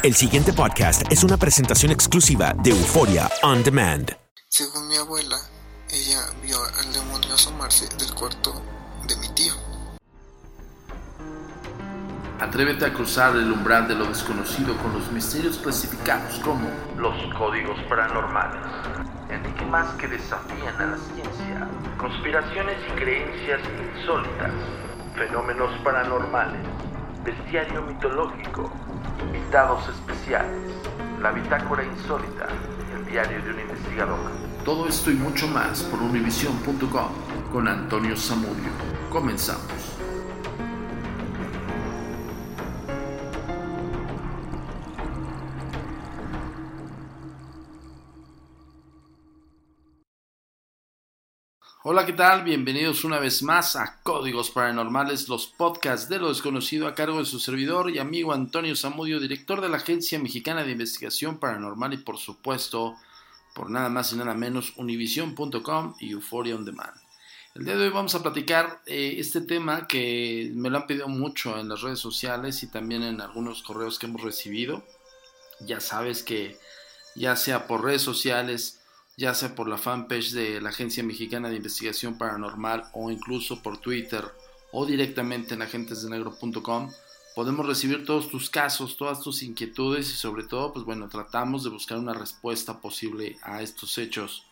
El siguiente podcast es una presentación exclusiva de Euforia On Demand. Según mi abuela, ella vio al demonio asomarse del cuarto de mi tío. Atrévete a cruzar el umbral de lo desconocido con los misterios clasificados como los códigos paranormales, enigmas que desafían a la ciencia, conspiraciones y creencias insólitas, fenómenos paranormales, bestiario mitológico, invitados especiales, la bitácora insólita, el diario de un investigador. Todo esto y mucho más por univision.com con Antonio Zamudio. Comenzamos. Hola, ¿qué tal? Bienvenidos una vez más a Códigos Paranormales, los podcasts de lo desconocido a cargo de su servidor y amigo Antonio Zamudio, director de la Agencia Mexicana de Investigación Paranormal y por supuesto, por nada más y nada menos, univision.com y Euphoria On Demand. El día de hoy vamos a platicar eh, este tema que me lo han pedido mucho en las redes sociales y también en algunos correos que hemos recibido. Ya sabes que ya sea por redes sociales, ya sea por la fanpage de la Agencia Mexicana de Investigación Paranormal o incluso por Twitter o directamente en agentesdenegro.com, podemos recibir todos tus casos, todas tus inquietudes y sobre todo, pues bueno, tratamos de buscar una respuesta posible a estos hechos.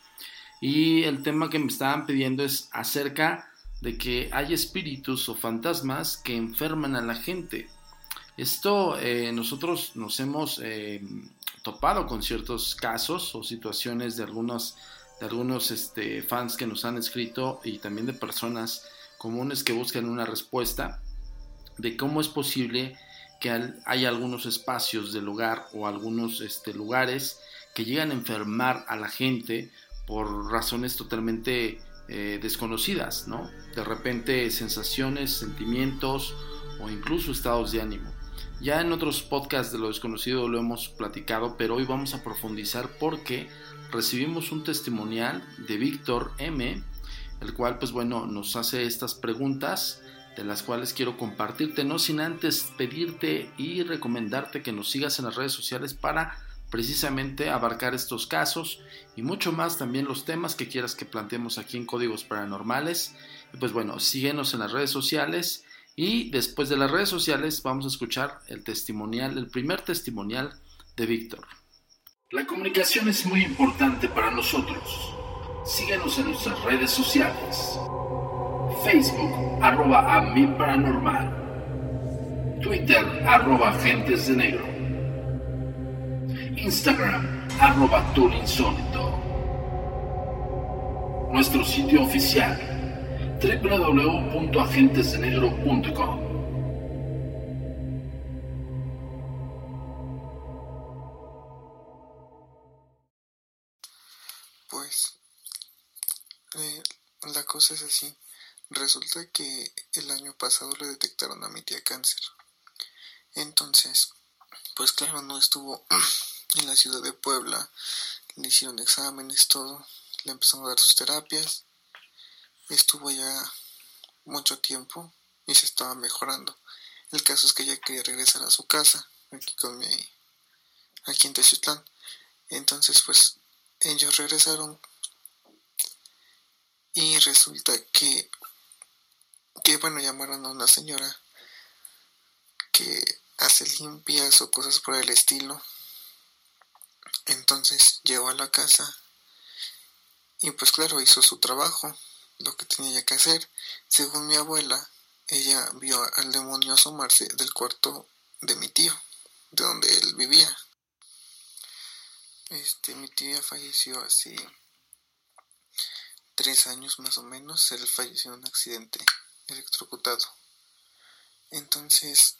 Y el tema que me estaban pidiendo es acerca de que hay espíritus o fantasmas que enferman a la gente. Esto eh, nosotros nos hemos eh, topado con ciertos casos o situaciones de algunos, de algunos este, fans que nos han escrito y también de personas comunes que buscan una respuesta de cómo es posible que hay algunos espacios de lugar o algunos este, lugares que llegan a enfermar a la gente por razones totalmente eh, desconocidas, ¿no? De repente sensaciones, sentimientos o incluso estados de ánimo. Ya en otros podcasts de lo desconocido lo hemos platicado, pero hoy vamos a profundizar porque recibimos un testimonial de Víctor M, el cual pues bueno nos hace estas preguntas de las cuales quiero compartirte, no sin antes pedirte y recomendarte que nos sigas en las redes sociales para precisamente abarcar estos casos y mucho más también los temas que quieras que planteemos aquí en Códigos Paranormales. pues bueno, síguenos en las redes sociales y después de las redes sociales vamos a escuchar el testimonial, el primer testimonial de Víctor. La comunicación es muy importante para nosotros. Síguenos en nuestras redes sociales. Facebook, arroba a. Twitter, arroba agentes de negro. Instagram, arroba. Nuestro sitio oficial www.agentesdenegro.com. Pues eh, la cosa es así. Resulta que el año pasado le detectaron a mi tía cáncer. Entonces, pues claro, no estuvo en la ciudad de Puebla. Le hicieron exámenes, todo. Le empezaron a dar sus terapias estuvo ya mucho tiempo y se estaba mejorando. El caso es que ella quería regresar a su casa, aquí con mi, aquí en Techitlán. Entonces, pues, ellos regresaron y resulta que, que bueno, llamaron a una señora que hace limpias o cosas por el estilo. Entonces llegó a la casa y pues claro, hizo su trabajo lo que tenía que hacer. Según mi abuela, ella vio al demonio asomarse del cuarto de mi tío, de donde él vivía. Este, mi tía falleció hace tres años más o menos. Él falleció en un accidente electrocutado. Entonces,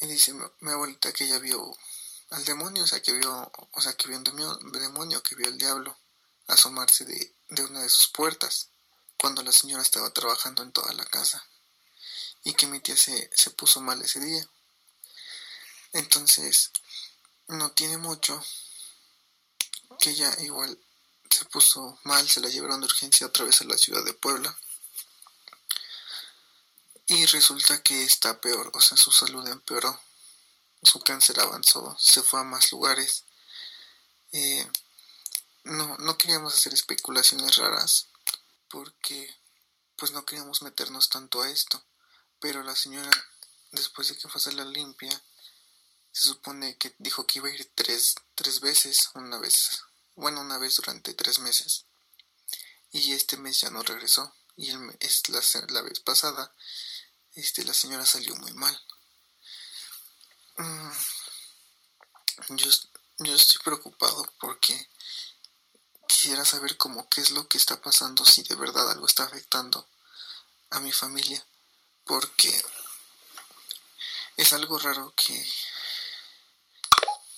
y dice mi, abuelita que ella vio al demonio, o sea que vio, o sea que vio un demonio, que vio el diablo asomarse de, una de sus puertas cuando la señora estaba trabajando en toda la casa y que mi tía se, se puso mal ese día. Entonces, no tiene mucho que ella igual se puso mal, se la llevaron de urgencia otra vez a la ciudad de Puebla. Y resulta que está peor, o sea, su salud empeoró. su cáncer avanzó, se fue a más lugares. Eh, no, no queríamos hacer especulaciones raras porque pues no queríamos meternos tanto a esto. Pero la señora, después de que fue a hacer la limpia, se supone que dijo que iba a ir tres, tres veces, una vez, bueno, una vez durante tres meses. Y este mes ya no regresó. Y el, es la, la vez pasada, este, la señora salió muy mal. Mm, yo, yo estoy preocupado porque quisiera saber cómo qué es lo que está pasando, si de verdad algo está afectando a mi familia, porque es algo raro que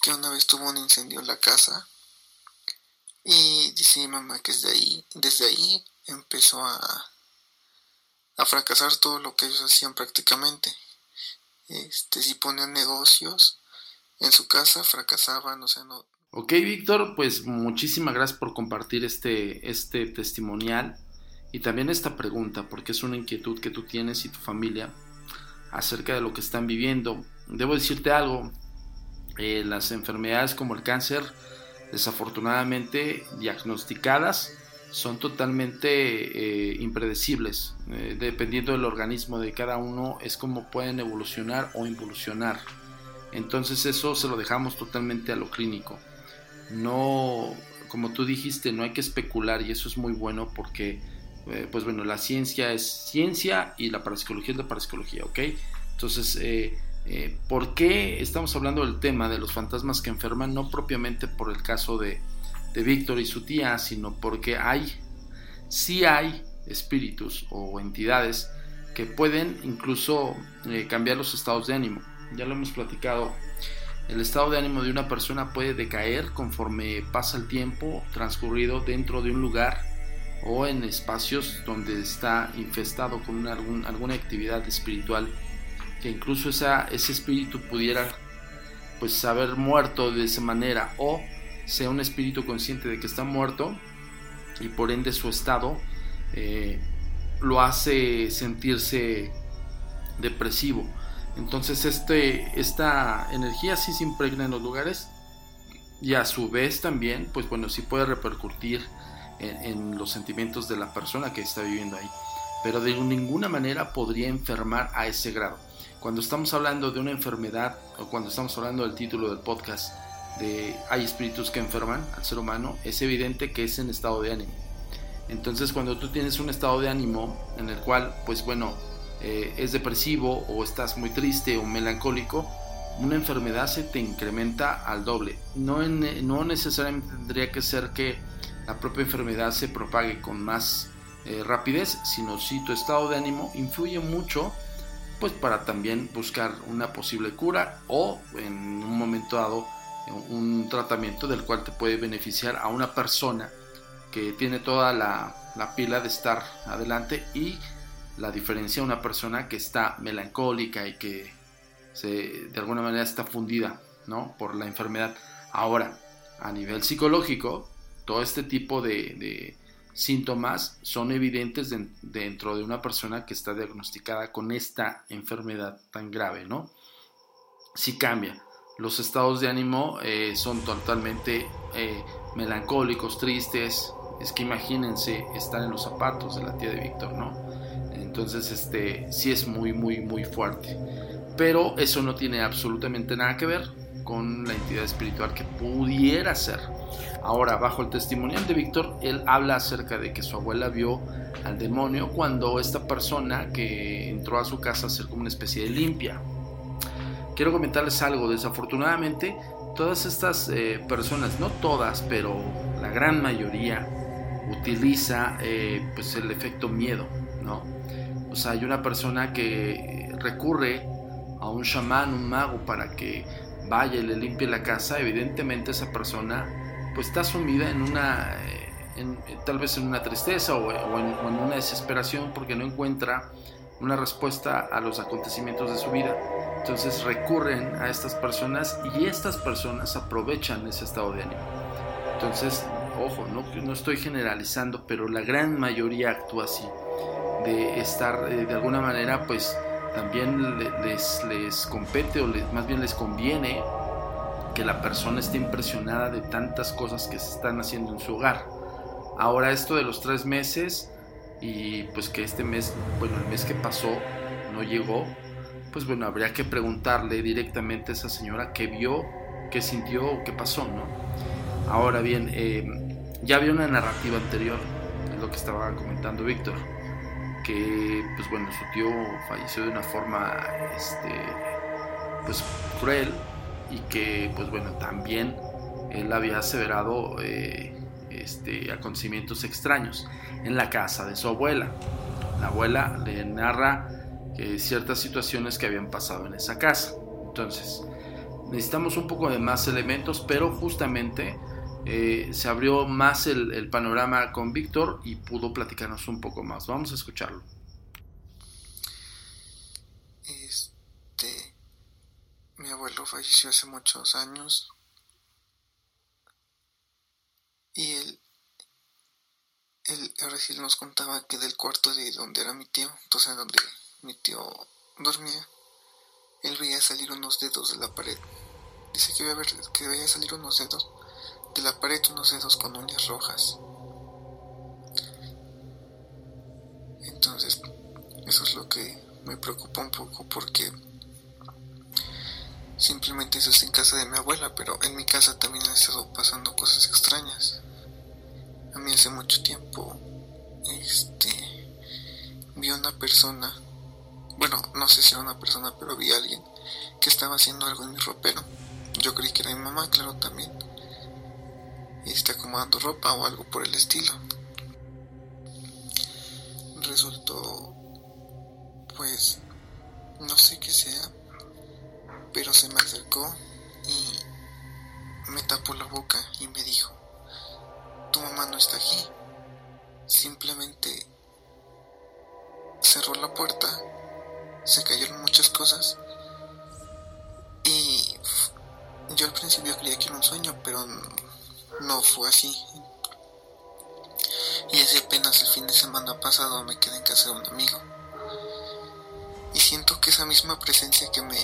que una vez tuvo un incendio en la casa y dice mi mamá que desde ahí, desde ahí empezó a, a fracasar todo lo que ellos hacían prácticamente. Este, si ponían negocios en su casa, fracasaban, o sea, no. Ok, Víctor, pues muchísimas gracias por compartir este, este testimonial y también esta pregunta, porque es una inquietud que tú tienes y tu familia acerca de lo que están viviendo. Debo decirte algo, eh, las enfermedades como el cáncer, desafortunadamente diagnosticadas, son totalmente eh, impredecibles. Eh, dependiendo del organismo de cada uno, es como pueden evolucionar o involucionar. Entonces eso se lo dejamos totalmente a lo clínico. No, como tú dijiste, no hay que especular y eso es muy bueno porque, pues bueno, la ciencia es ciencia y la parapsicología es la parapsicología, ¿ok? Entonces, eh, ¿Por qué estamos hablando del tema de los fantasmas que enferman? No propiamente por el caso de, Víctor y su tía, sino porque hay, sí hay espíritus o entidades que pueden incluso eh, cambiar los estados de ánimo. Ya lo hemos platicado. El estado de ánimo de una persona puede decaer conforme pasa el tiempo transcurrido dentro de un lugar o en espacios donde está infestado con alguna actividad espiritual que incluso esa, ese espíritu pudiera pues haber muerto de esa manera o sea un espíritu consciente de que está muerto y por ende su estado eh, lo hace sentirse depresivo. Entonces este, esta energía sí se impregna en los lugares y a su vez también, pues bueno, sí puede repercutir en, en los sentimientos de la persona que está viviendo ahí. Pero de ninguna manera podría enfermar a ese grado. Cuando estamos hablando de una enfermedad o cuando estamos hablando del título del podcast de hay espíritus que enferman al ser humano, es evidente que es en estado de ánimo. Entonces cuando tú tienes un estado de ánimo en el cual, pues bueno, eh, es depresivo o estás muy triste o melancólico, una enfermedad se te incrementa al doble. No, no necesariamente tendría que ser que la propia enfermedad se propague con más eh, rapidez, sino si tu estado de ánimo influye mucho pues para también buscar una posible cura o en un momento dado un tratamiento del cual te puede beneficiar a una persona que tiene toda la, pila de estar adelante y la diferencia a una persona que está melancólica y que se, de alguna manera está fundida ¿no? por la enfermedad. Ahora, a nivel psicológico, todo este tipo de, síntomas son evidentes dentro de una persona que está diagnosticada con esta enfermedad tan grave, ¿no? Sí cambia. Los estados de ánimo eh, son totalmente eh, melancólicos, tristes. Es que imagínense estar en los zapatos de la tía de Víctor, ¿no? Entonces, este, sí es muy, muy, muy fuerte. Pero eso no tiene absolutamente nada que ver con la entidad espiritual que pudiera ser. Ahora, bajo el testimonial de Víctor, él habla acerca de que su abuela vio al demonio cuando esta persona que entró a su casa a hacer como una especie de limpia. Quiero comentarles algo, desafortunadamente todas estas eh, personas, no todas, pero la gran mayoría, utiliza eh, pues el efecto miedo, ¿no? O sea, hay una persona que recurre a un chamán, un mago, para que vaya y le limpie la casa, evidentemente esa persona pues está sumida en una, eh, tal vez en una tristeza o, en, una desesperación porque no encuentra una respuesta a los acontecimientos de su vida. Entonces recurren a estas personas y estas personas aprovechan ese estado de ánimo. Entonces, ojo, no, estoy generalizando, pero la gran mayoría actúa así, de estar eh, de alguna manera pues también les, les compete o más bien les conviene que la persona esté impresionada de tantas cosas que se están haciendo en su hogar. Ahora esto de los tres meses y pues que este mes, bueno, el mes que pasó no llegó, pues bueno, habría que preguntarle directamente a esa señora qué vio, qué sintió o qué pasó, ¿no? Ahora bien, eh, ya había una narrativa anterior, es lo que estaba comentando Víctor, que pues bueno, su tío falleció de una forma, este, pues cruel y que pues bueno, también él había aseverado eh, este, acontecimientos extraños en la casa de su abuela. La abuela le narra ciertas situaciones que habían pasado en esa casa. Entonces, necesitamos un poco de más elementos, pero justamente eh, se abrió más el, panorama con Víctor y pudo platicarnos un poco más. Vamos a escucharlo. Este, mi abuelo falleció hace muchos años y él, él sí nos contaba que del cuarto de donde era mi tío, entonces donde mi tío dormía, él veía salir unos dedos de la pared. Dice que, ver, que veía salir unos dedos de la pared, unos dedos con uñas rojas. Entonces, eso es lo que me preocupa un poco porque simplemente eso es en casa de mi abuela, pero en mi casa también han estado pasando cosas extrañas. A mí hace mucho tiempo, este, vi una persona bueno, no sé si era una persona, pero vi a alguien que estaba haciendo algo en mi ropero. Yo creí que era mi mamá, claro, también. Y está acomodando ropa o algo por el estilo. Resultó, pues, no sé qué sea, pero se me acercó y me tapó la boca y me dijo, tu mamá no está aquí. Simplemente cerró la puerta se cayeron muchas cosas y yo al principio creía que era un sueño, pero no fue así. Y hace apenas el fin de semana pasado me quedé en casa de un amigo. Y siento que esa misma presencia que me,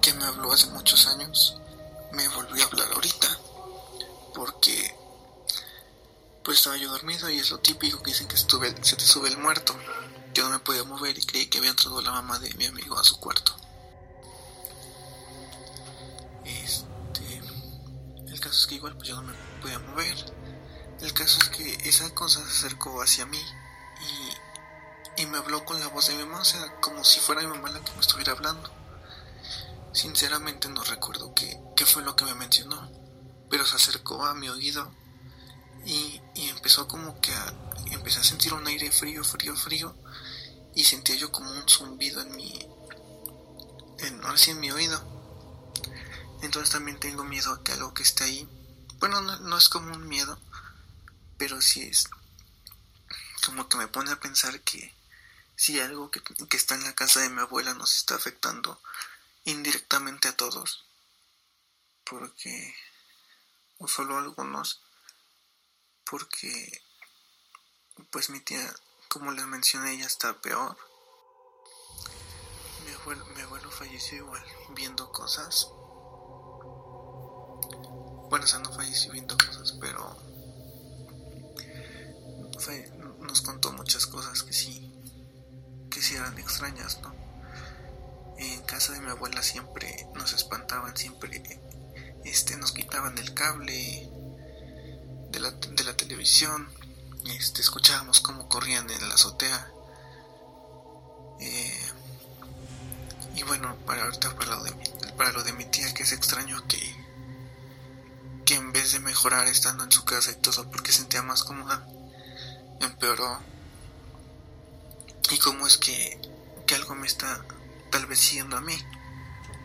que me habló hace muchos años me volvió a hablar ahorita. Porque pues estaba yo dormido y es lo típico que dicen que se te sube el muerto. Yo no me podía mover y creí que había entrado la mamá de mi amigo a su cuarto. Es que igual pues yo no me podía mover. El caso es que esa cosa se acercó hacia mí y, y me habló con la voz de mi mamá, o sea, como si fuera mi mamá la que me estuviera hablando. Sinceramente no recuerdo qué, qué fue lo que me mencionó, pero se acercó a mi oído y, y empezó como que a, empecé a sentir un aire frío, frío, frío y sentía yo como un zumbido en mi, en, en mi oído. Entonces también tengo miedo a que algo que esté ahí, bueno, no, es como un miedo, pero sí es como que me pone a pensar que si algo que, que está en la casa de mi abuela nos está afectando indirectamente a todos, porque, o solo a algunos, porque pues mi tía como les mencioné, ya está peor. Mi abuelo falleció igual, viendo cosas. Bueno, o sea, no falleció viendo cosas, pero nos contó muchas cosas que sí, que sí eran extrañas, ¿no? En casa de mi abuela siempre nos espantaban, siempre este, nos quitaban el cable de la, de la televisión, este, escuchábamos cómo corrían en la azotea. Eh, y bueno, para ahorita para lo, de mi, para lo de mi tía, que es extraño que, de mejorar estando en su casa y todo porque sentía más cómoda, empeoró. Y cómo es que, que algo me está tal vez siguiendo a mí,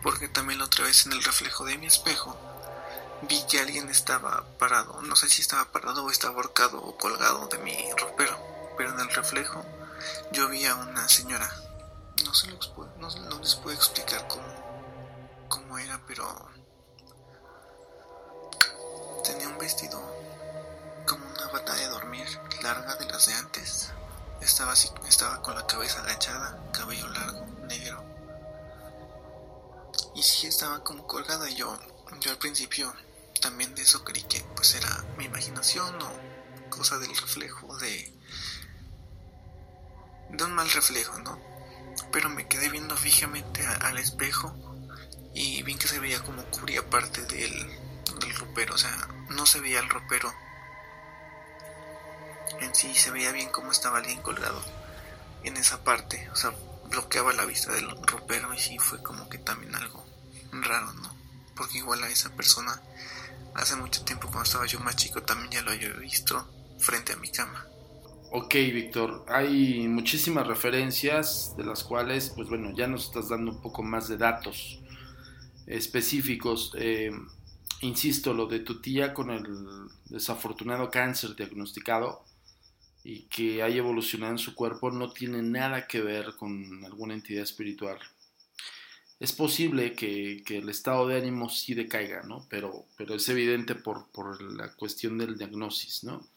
porque también la otra vez en el reflejo de mi espejo vi que alguien estaba parado, no sé si estaba parado o estaba ahorcado o colgado de mi ropero, pero en el reflejo yo vi a una señora, no, se los puedo, no, les puedo explicar cómo, cómo era, pero tenía un vestido como una bata de dormir larga de las de antes, estaba así, estaba con la cabeza agachada, cabello largo, negro. Y sí estaba como colgada. Yo, yo al principio también de eso creí que pues era mi imaginación o cosa del reflejo de de un mal reflejo, ¿no? Pero me quedé viendo fijamente al espejo y vi que se veía como cubría parte del, del ropero, o sea, no se veía el ropero en sí, se veía bien cómo estaba alguien colgado en esa parte, o sea, bloqueaba la vista del ropero y sí fue como que también algo raro, ¿no? Porque igual a esa persona hace mucho tiempo cuando estaba yo más chico también ya lo había visto frente a mi cama. Ok, Víctor, hay muchísimas referencias de las cuales, pues bueno, ya nos estás dando un poco más de datos específicos. Eh, insisto, lo de tu tía con el desafortunado cáncer diagnosticado y que haya evolucionado en su cuerpo no tiene nada que ver con alguna entidad espiritual. Es posible que, el estado de ánimo sí decaiga, ¿no? Pero, pero es evidente por, por la cuestión del diagnosis, ¿no?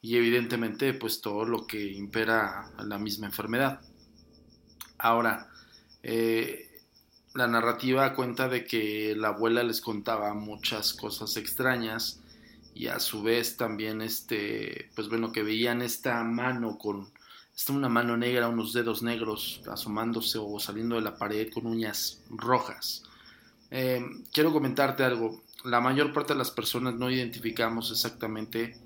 y evidentemente pues todo lo que impera la misma enfermedad. Ahora, eh, la narrativa cuenta de que la abuela les contaba muchas cosas extrañas y a su vez también este, pues bueno, que veían esta mano con, esta una mano negra, unos dedos negros asomándose o saliendo de la pared con uñas rojas. Eh, quiero comentarte algo, la mayor parte de las personas no identificamos exactamente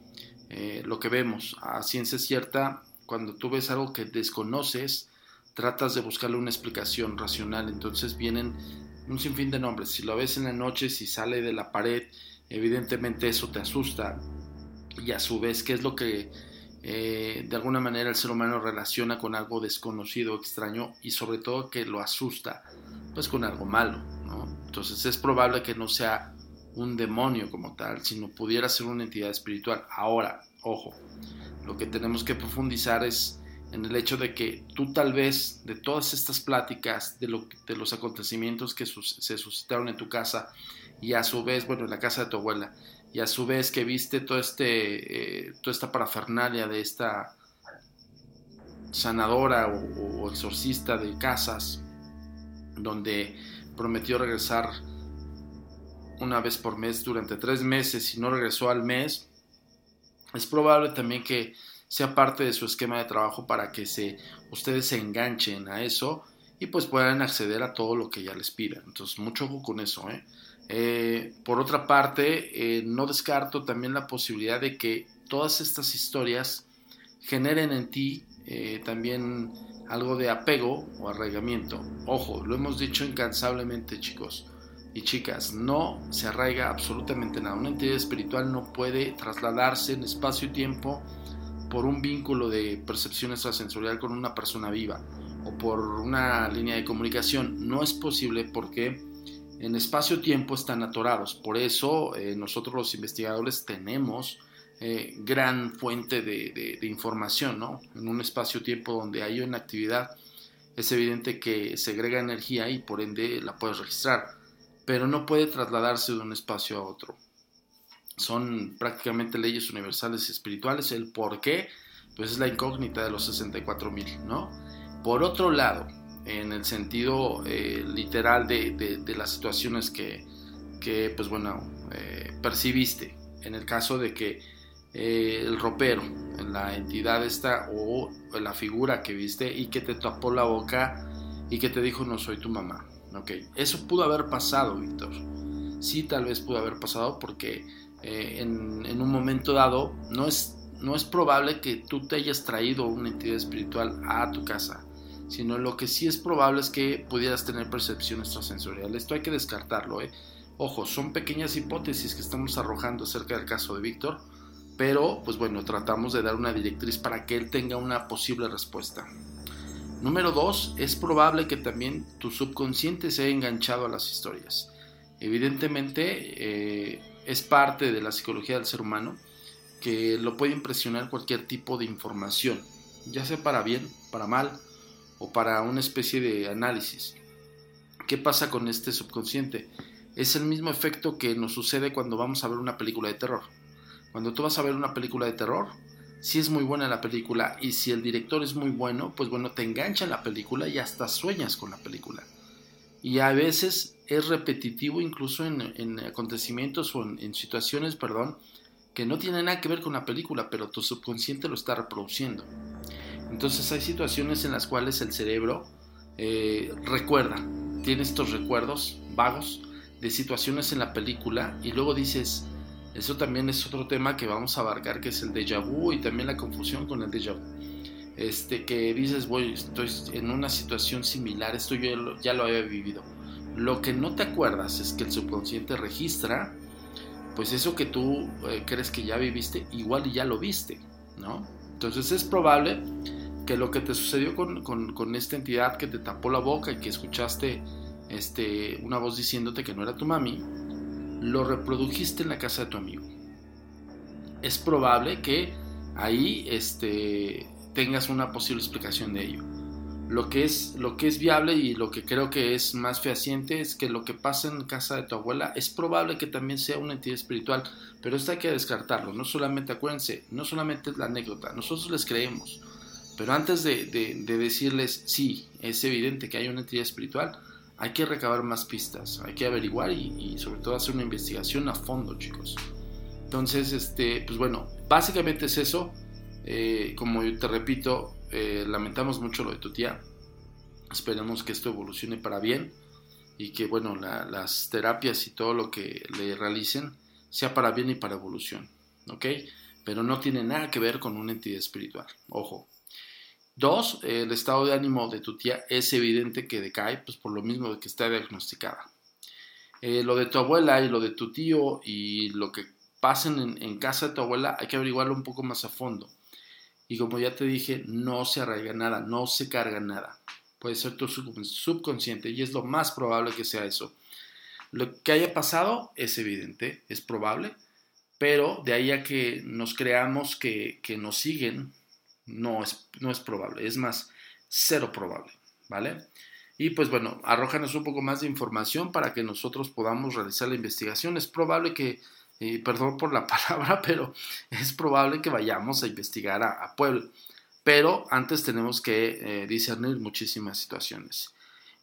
eh, lo que vemos. A ciencia cierta, cuando tú ves algo que desconoces, tratas de buscarle una explicación racional. Entonces vienen un sinfín de nombres. Si lo ves en la noche, si sale de la pared, evidentemente eso te asusta. Y a su vez, ¿qué es lo que eh, de alguna manera el ser humano relaciona con algo desconocido, extraño y sobre todo que lo asusta? Pues con algo malo. Entonces es probable que no sea un demonio como tal, sino pudiera ser una entidad espiritual. Ahora, ojo, lo que tenemos que profundizar es en el hecho de que tú tal vez de todas estas pláticas, de, lo, de los acontecimientos que se suscitaron en tu casa y a su vez, bueno, en la casa de tu abuela, y a su vez que viste todo este, eh, toda esta parafernalia de esta sanadora o exorcista de casas, donde prometió regresar una vez por mes durante tres meses y no regresó al mes, es probable también que sea parte de su esquema de trabajo para que se, ustedes se enganchen a eso y pues puedan acceder a todo lo que ya les pida. Entonces, mucho ojo con eso. ¿eh? Eh, por otra parte, eh, no descarto también la posibilidad de que todas estas historias generen en ti también algo de apego o arraigamiento. Ojo, lo hemos dicho incansablemente, chicos y chicas, no se arraiga absolutamente nada. Una entidad espiritual no puede trasladarse en espacio y tiempo por un vínculo de percepción extrasensorial con una persona viva o por una línea de comunicación. No es posible porque en espacio-tiempo están atorados. Por eso eh, nosotros los investigadores tenemos eh, gran fuente de, información, ¿no? En un espacio-tiempo donde hay una actividad es evidente que segrega energía y por ende la puedes registrar pero no puede trasladarse de un espacio a otro. Son prácticamente leyes universales y espirituales. El por qué, pues es la incógnita de los 64.000, ¿no? Por otro lado, en el sentido eh, literal de, las situaciones que, pues bueno, eh, percibiste, en el caso de que eh, el ropero, la entidad esta o la figura que viste y que te tapó la boca y que te dijo no soy tu mamá, Ok, eso pudo haber pasado, Víctor. Sí, tal vez pudo haber pasado porque eh, en, un momento dado no es, no es probable que tú te hayas traído una entidad espiritual a tu casa, sino lo que sí es probable es que pudieras tener percepción extrasensorial. Esto hay que descartarlo, ¿eh? Ojo, son pequeñas hipótesis que estamos arrojando acerca del caso de Víctor, pero pues bueno, tratamos de dar una directriz para que él tenga una posible respuesta. Número dos, es probable que también tu subconsciente se haya enganchado a las historias. Evidentemente, eh, es parte de la psicología del ser humano que lo puede impresionar cualquier tipo de información, ya sea para bien, para mal o para una especie de análisis. ¿Qué pasa con este subconsciente? Es el mismo efecto que nos sucede cuando vamos a ver una película de terror. Cuando tú vas a ver una película de terror, si es muy buena la película y si el director es muy bueno, pues bueno, te engancha la película y hasta sueñas con la película. Y a veces es repetitivo incluso en, acontecimientos o en, situaciones, perdón, que no tienen nada que ver con la película, pero tu subconsciente lo está reproduciendo. Entonces hay situaciones en las cuales el cerebro eh, recuerda, tiene estos recuerdos vagos de situaciones en la película y luego dices, eso también es otro tema que vamos a abarcar, que es el déjà vu y también la confusión con el déjà vu. Este, que dices, voy, estoy en una situación similar, esto yo ya lo había vivido. Lo que no te acuerdas es que el subconsciente registra, pues eso que tú eh, crees que ya viviste, igual y ya lo viste, ¿no? Entonces es probable que lo que te sucedió con, con, esta entidad que te tapó la boca y que escuchaste este, una voz diciéndote que no era tu mami, lo reprodujiste en la casa de tu amigo. Es probable que ahí este, tengas una posible explicación de ello. Lo que, es, lo que es viable y lo que creo que es más fehaciente es que lo que pasa en casa de tu abuela es probable que también sea una entidad espiritual, pero esto hay que descartarlo. No solamente, acuérdense, no solamente es la anécdota, nosotros les creemos, pero antes de, de decirles sí, es evidente que hay una entidad espiritual, hay que recabar más pistas, hay que averiguar y, sobre todo hacer una investigación a fondo, chicos. Entonces, este, pues bueno, básicamente es eso. Eh, como yo te repito, eh, lamentamos mucho lo de tu tía. Esperemos que esto evolucione para bien y que, bueno, las terapias y todo lo que le realicen sea para bien y para evolución, ¿ok? Pero no tiene nada que ver con una entidad espiritual, ojo. Dos, el estado de ánimo de tu tía es evidente que decae, pues por lo mismo de que está diagnosticada. Eh, lo de tu abuela y lo de tu tío y lo que pasen en, casa de tu abuela hay que averiguarlo un poco más a fondo. Y como ya te dije, no se arraiga nada, no se carga nada. Puede ser tu subconsciente y es lo más probable que sea eso. Lo que haya pasado es evidente, es probable, pero de ahí a que nos creamos que, que nos siguen no es, no es probable, es más, cero probable, ¿vale? Y pues bueno, arrójanos un poco más de información para que nosotros podamos realizar la investigación. Es probable que, eh, perdón por la palabra, pero es probable que vayamos a investigar a, Puebla. Pero antes tenemos que eh, discernir muchísimas situaciones.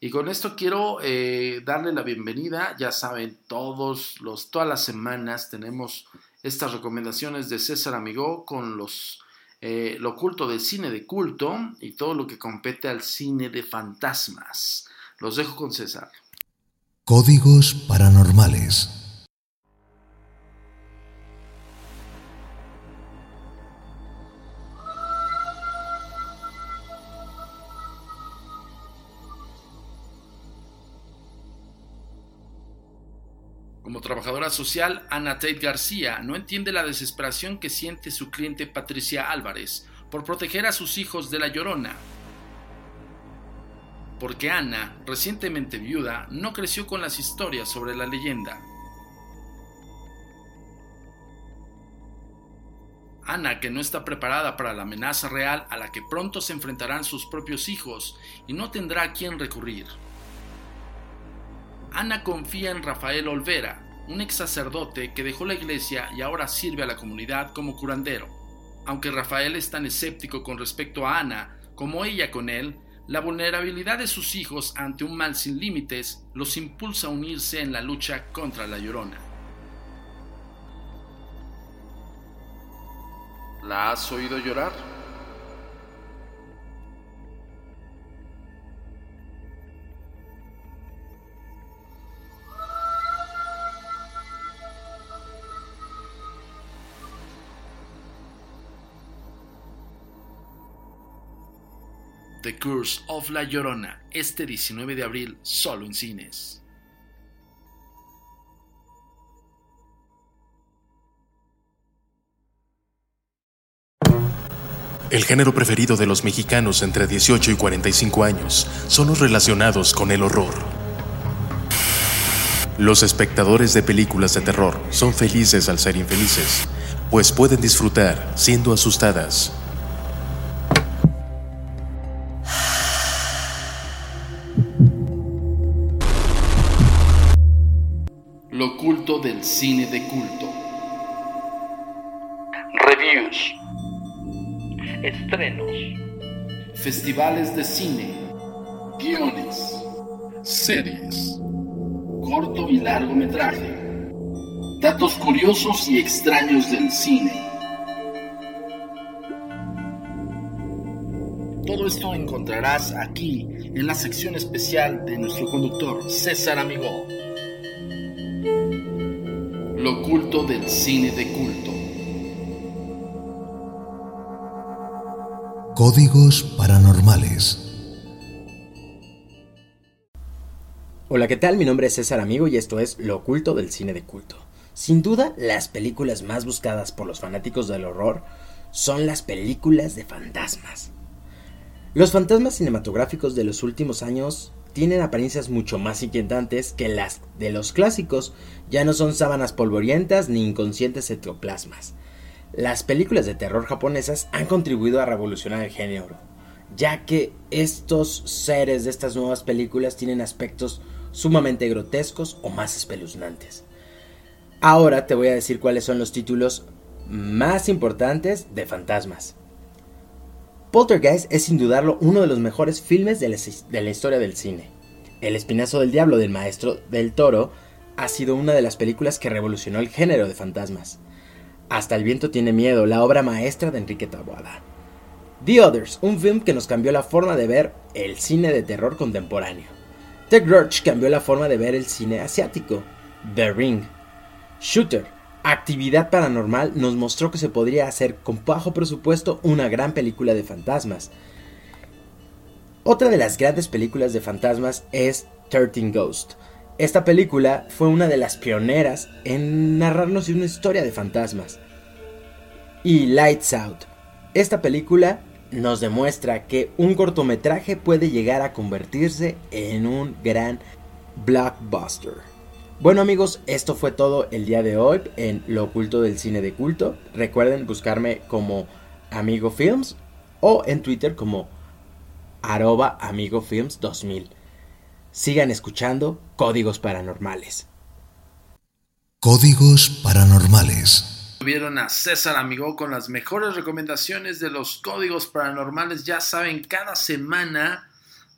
Y con esto quiero eh, darle la bienvenida. Ya saben, todos los, todas las semanas tenemos estas recomendaciones de César Amigo con los eh, lo oculto del cine de culto y todo lo que compete al cine de fantasmas. Los dejo con César. Códigos paranormales. Como trabajadora social, Ana Tate García no entiende la desesperación que siente su cliente Patricia Álvarez por proteger a sus hijos de la llorona. Porque Ana, recientemente viuda, no creció con las historias sobre la leyenda. Ana, que no está preparada para la amenaza real a la que pronto se enfrentarán sus propios hijos y no tendrá a quién recurrir. Ana confía en Rafael Olvera, un ex sacerdote que dejó la iglesia y ahora sirve a la comunidad como curandero. Aunque Rafael es tan escéptico con respecto a Ana como ella con él, la vulnerabilidad de sus hijos ante un mal sin límites los impulsa a unirse en la lucha contra la llorona. ¿La has oído llorar? The Curse of La Llorona, este 19 de abril, solo en cines. El género preferido de los mexicanos entre 18 y 45 años son los relacionados con el horror. Los espectadores de películas de terror son felices al ser infelices, pues pueden disfrutar siendo asustadas cine de culto. Reviews. Estrenos. Festivales de cine. Guiones. Series. corto y largometraje. Datos curiosos y extraños del cine. Todo esto encontrarás aquí en la sección especial de nuestro conductor César Amigo. Lo oculto del cine de culto. Códigos paranormales. Hola, ¿qué tal? Mi nombre es César Amigo y esto es Lo oculto del cine de culto. Sin duda, las películas más buscadas por los fanáticos del horror son las películas de fantasmas. Los fantasmas cinematográficos de los últimos años tienen apariencias mucho más inquietantes que las de los clásicos, ya no son sábanas polvorientas ni inconscientes ectoplasmas. Las películas de terror japonesas han contribuido a revolucionar el género, ya que estos seres de estas nuevas películas tienen aspectos sumamente grotescos o más espeluznantes. Ahora te voy a decir cuáles son los títulos más importantes de fantasmas. Poltergeist es sin dudarlo uno de los mejores filmes de la, historia del cine. El Espinazo del Diablo del maestro del Toro ha sido una de las películas que revolucionó el género de fantasmas. Hasta el viento tiene miedo, la obra maestra de Enrique Taboada. The Others, un film que nos cambió la forma de ver el cine de terror contemporáneo. The Grudge cambió la forma de ver el cine asiático. The Ring. Shooter. Actividad Paranormal nos mostró que se podría hacer con bajo presupuesto una gran película de fantasmas. Otra de las grandes películas de fantasmas es 13 Ghost. Esta película fue una de las pioneras en narrarnos una historia de fantasmas. Y Lights Out. Esta película nos demuestra que un cortometraje puede llegar a convertirse en un gran blockbuster. Bueno amigos, esto fue todo el día de hoy en Lo oculto del cine de culto. Recuerden buscarme como Amigo Films o en Twitter como arroba amigofilms 2000. Sigan escuchando Códigos Paranormales. Códigos Paranormales. Vieron a César Amigo con las mejores recomendaciones de los códigos paranormales. Ya saben, cada semana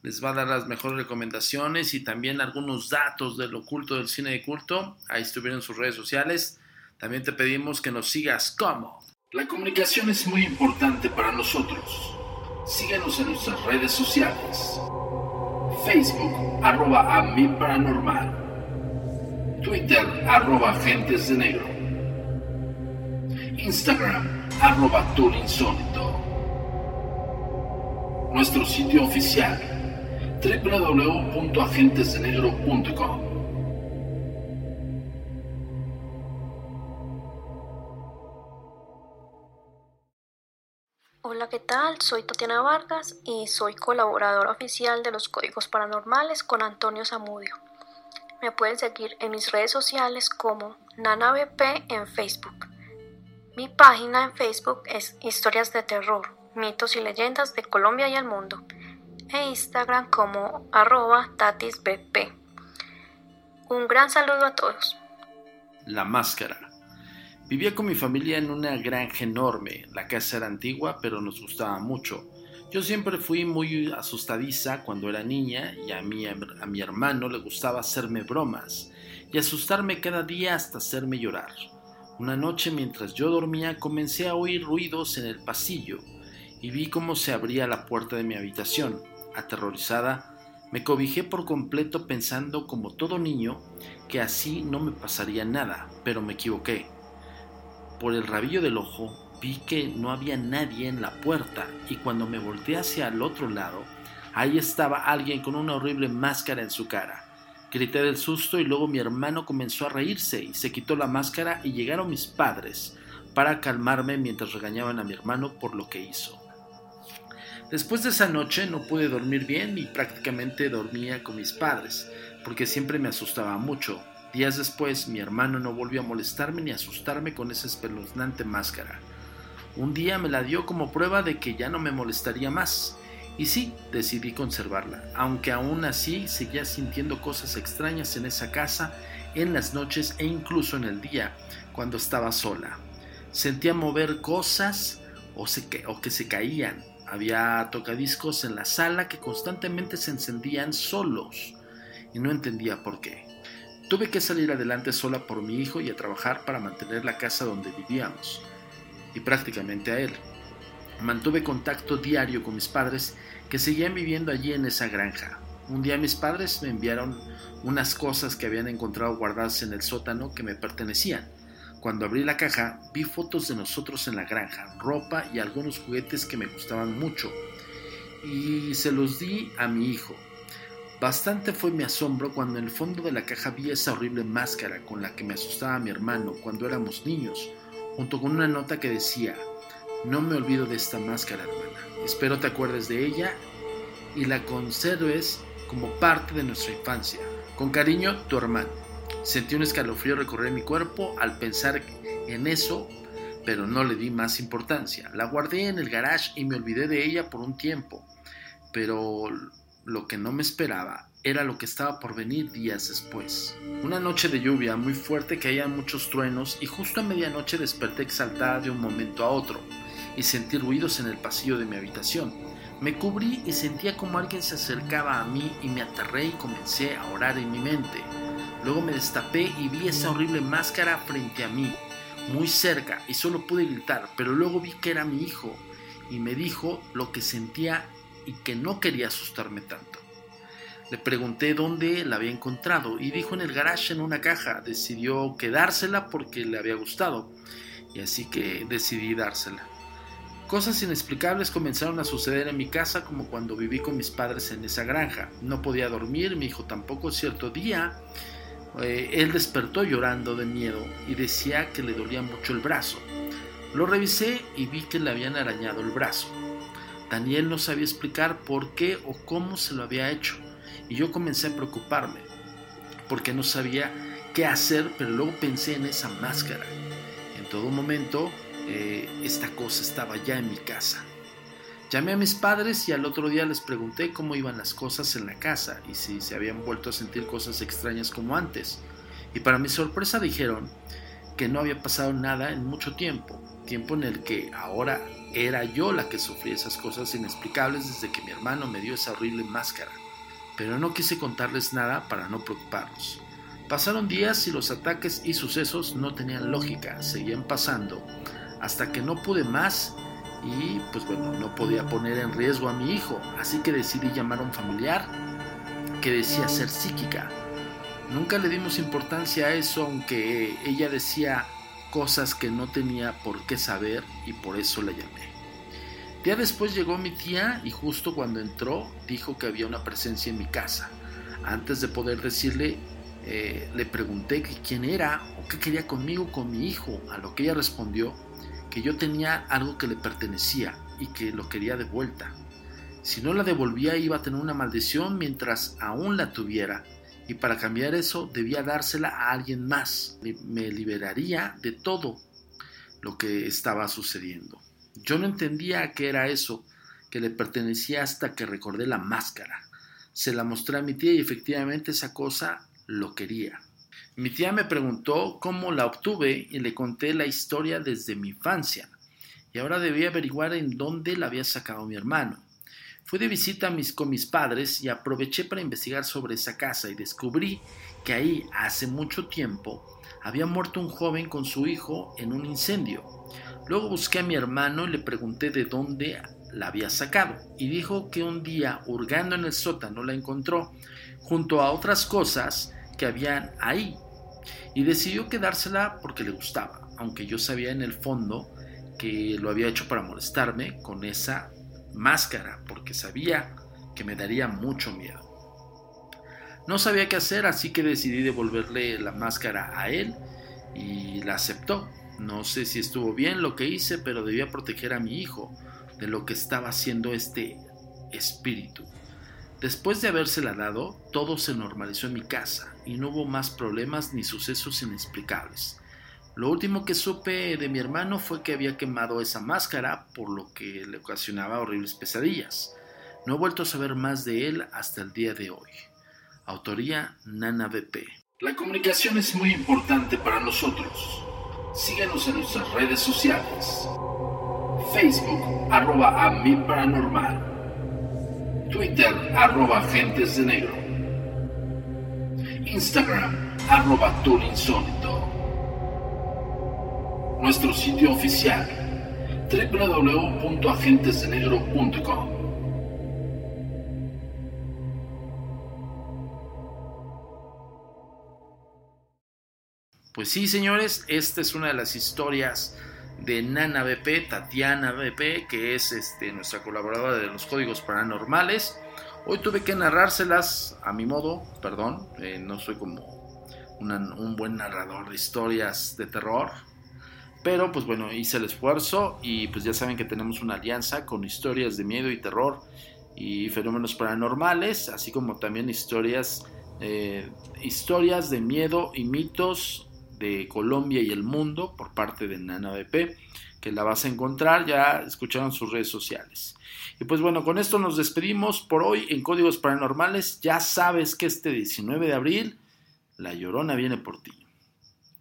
les va a dar las mejores recomendaciones y también algunos datos del oculto del cine de culto. Ahí estuvieron sus redes sociales. También te pedimos que nos sigas como. La comunicación es muy importante para nosotros. Síguenos en nuestras redes sociales. Facebook, arroba a paranormal. Twitter, arroba agentes de negro. Instagram, arroba Insólito. Nuestro sitio oficial, www.agentesdenegro.com. Hola, ¿qué tal? Soy Tatiana Vargas y soy colaboradora oficial de los Códigos Paranormales con Antonio Zamudio. Me pueden seguir en mis redes sociales como NanaBP en Facebook. Mi página en Facebook es Historias de Terror, mitos y leyendas de Colombia y el mundo, e Instagram como arroba tatisbp. Un gran saludo a todos. La máscara. Vivía con mi familia en una granja enorme. La casa era antigua, pero nos gustaba mucho. Yo siempre fui muy asustadiza cuando era niña y a a mi hermano le gustaba hacerme bromas y asustarme cada día hasta hacerme llorar. Una noche mientras yo dormía comencé a oír ruidos en el pasillo y vi cómo se abría la puerta de mi habitación. Aterrorizada, me cobijé por completo pensando como todo niño que así no me pasaría nada, pero me equivoqué. Por el rabillo del ojo vi que no había nadie en la puerta y cuando me volteé hacia el otro lado, ahí estaba alguien con una horrible máscara en su cara. Grité del susto y luego mi hermano comenzó a reírse y se quitó la máscara y llegaron mis padres para calmarme mientras regañaban a mi hermano por lo que hizo. Después de esa noche no pude dormir bien y prácticamente dormía con mis padres, porque siempre me asustaba mucho. Días después mi hermano no volvió a molestarme ni a asustarme con esa espeluznante máscara. Un día me la dio como prueba de que ya no me molestaría más, y sí, decidí conservarla, aunque aún así seguía sintiendo cosas extrañas en esa casa en las noches e incluso en el día, cuando estaba sola. Sentía mover cosas o, o que se caían. Había tocadiscos en la sala que constantemente se encendían solos y no entendía por qué. Tuve que salir adelante sola por mi hijo y a trabajar para mantener la casa donde vivíamos, y prácticamente a él. Mantuve contacto diario con mis padres que seguían viviendo allí en esa granja. Un día mis padres me enviaron unas cosas que habían encontrado guardadas en el sótano que me pertenecían. Cuando abrí la caja vi fotos de nosotros en la granja, ropa y algunos juguetes que me gustaban mucho, y se los di a mi hijo. Bastante fue mi asombro cuando en el fondo de la caja vi esa horrible máscara con la que me asustaba mi hermano cuando éramos niños, junto con una nota que decía, no me olvido de esta máscara, hermana. Espero te acuerdes de ella y la conserves como parte de nuestra infancia. Con cariño, tu hermano. Sentí un escalofrío recorrer mi cuerpo al pensar en eso, pero no le di más importancia. La guardé en el garage y me olvidé de ella por un tiempo. Pero lo que no me esperaba era lo que estaba por venir días después. Una noche de lluvia muy fuerte caían muchos truenos y justo a medianoche desperté exaltada de un momento a otro y sentí ruidos en el pasillo de mi habitación. Me cubrí y sentía como alguien se acercaba a mí y me aterré y comencé a orar en mi mente. Luego me destapé y vi esa horrible máscara frente a mí, muy cerca, y solo pude gritar, pero luego vi que era mi hijo y me dijo lo que sentía y que no quería asustarme tanto. Le pregunté dónde la había encontrado y dijo en el garage en una caja. Decidió quedársela porque le había gustado y así que decidí dársela. Cosas inexplicables comenzaron a suceder en mi casa como cuando viví con mis padres en esa granja. No podía dormir, mi hijo tampoco. Cierto día, eh, él despertó llorando de miedo y decía que le dolía mucho el brazo. Lo revisé y vi que le habían arañado el brazo. Daniel no sabía explicar por qué o cómo se lo había hecho, y yo comencé a preocuparme, porque no sabía qué hacer, pero luego pensé en esa máscara. En todo momento, eh, esta cosa estaba ya en mi casa. Llamé a mis padres y al otro día les pregunté cómo iban las cosas en la casa y si se habían vuelto a sentir cosas extrañas como antes. Y para mi sorpresa dijeron que no había pasado nada en mucho tiempo, tiempo en el que ahora era yo la que sufría esas cosas inexplicables desde que mi hermano me dio esa horrible máscara. Pero no quise contarles nada para no preocuparlos. Pasaron días y los ataques y sucesos no tenían lógica, seguían pasando, hasta que no pude más y pues bueno, no podía poner en riesgo a mi hijo, así que decidí llamar a un familiar que decía ser psíquica. Nunca le dimos importancia a eso, aunque ella decía cosas que no tenía por qué saber y por eso la llamé. Día después llegó mi tía y justo cuando entró dijo que había una presencia en mi casa. Antes de poder decirle, eh, le pregunté quién era o qué quería conmigo con mi hijo, a lo que ella respondió que yo tenía algo que le pertenecía y que lo quería de vuelta. Si no la devolvía iba a tener una maldición mientras aún la tuviera y para cambiar eso debía dársela a alguien más. Me liberaría de todo lo que estaba sucediendo. Yo no entendía qué era eso que le pertenecía hasta que recordé la máscara. Se la mostré a mi tía y efectivamente esa cosa lo quería. Mi tía me preguntó cómo la obtuve y le conté la historia desde mi infancia. Y ahora debía averiguar en dónde la había sacado mi hermano. Fui de visita mis, con mis padres y aproveché para investigar sobre esa casa y descubrí que ahí, hace mucho tiempo, había muerto un joven con su hijo en un incendio. Luego busqué a mi hermano y le pregunté de dónde la había sacado y dijo que un día, hurgando en el sótano, la encontró junto a otras cosas que habían ahí y decidió quedársela porque le gustaba, aunque yo sabía en el fondo que lo había hecho para molestarme con esa máscara porque sabía que me daría mucho miedo. No sabía qué hacer, así que decidí devolverle la máscara a él y la aceptó. No sé si estuvo bien lo que hice, pero debía proteger a mi hijo de lo que estaba haciendo este espíritu. Después de habérsela dado, todo se normalizó en mi casa y no hubo más problemas ni sucesos inexplicables. Lo último que supe de mi hermano fue que había quemado esa máscara, por lo que le ocasionaba horribles pesadillas. No he vuelto a saber más de él hasta el día de hoy. Autoría Nana BP. La comunicación es muy importante para nosotros. Síguenos en nuestras redes sociales. Facebook, arroba a paranormal. Twitter, arroba agentes de negro. Instagram, arroba insólito. Nuestro sitio oficial www.agentesdenegro.com Pues sí, señores, esta es una de las historias de Nana BP, Tatiana BP, que es este, nuestra colaboradora de los códigos paranormales. Hoy tuve que narrárselas a mi modo, perdón, eh, no soy como un buen narrador de historias de terror, pero pues bueno, hice el esfuerzo y pues ya saben que tenemos una alianza con historias de miedo y terror y fenómenos paranormales, así como también historias, eh, historias de miedo y mitos de Colombia y el mundo por parte de Nana BP, que la vas a encontrar, ya escucharon sus redes sociales. Y pues bueno, con esto nos despedimos por hoy en Códigos Paranormales. Ya sabes que este 19 de abril La Llorona viene por ti.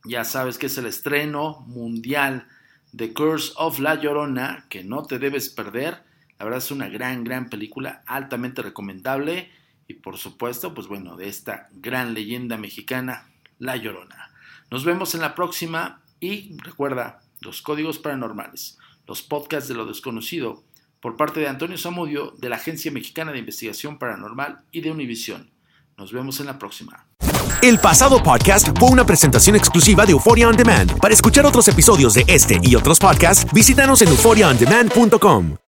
Ya sabes que es el estreno mundial de Curse of La Llorona, que no te debes perder. La verdad es una gran, gran película, altamente recomendable. Y por supuesto, pues bueno, de esta gran leyenda mexicana, La Llorona. Nos vemos en la próxima y recuerda los códigos paranormales, los podcasts de lo desconocido por parte de Antonio Zamudio de la Agencia Mexicana de Investigación Paranormal y de Univisión. Nos vemos en la próxima. El pasado podcast fue una presentación exclusiva de Euphoria On Demand. Para escuchar otros episodios de este y otros podcasts, visítanos en euphoriaondemand.com.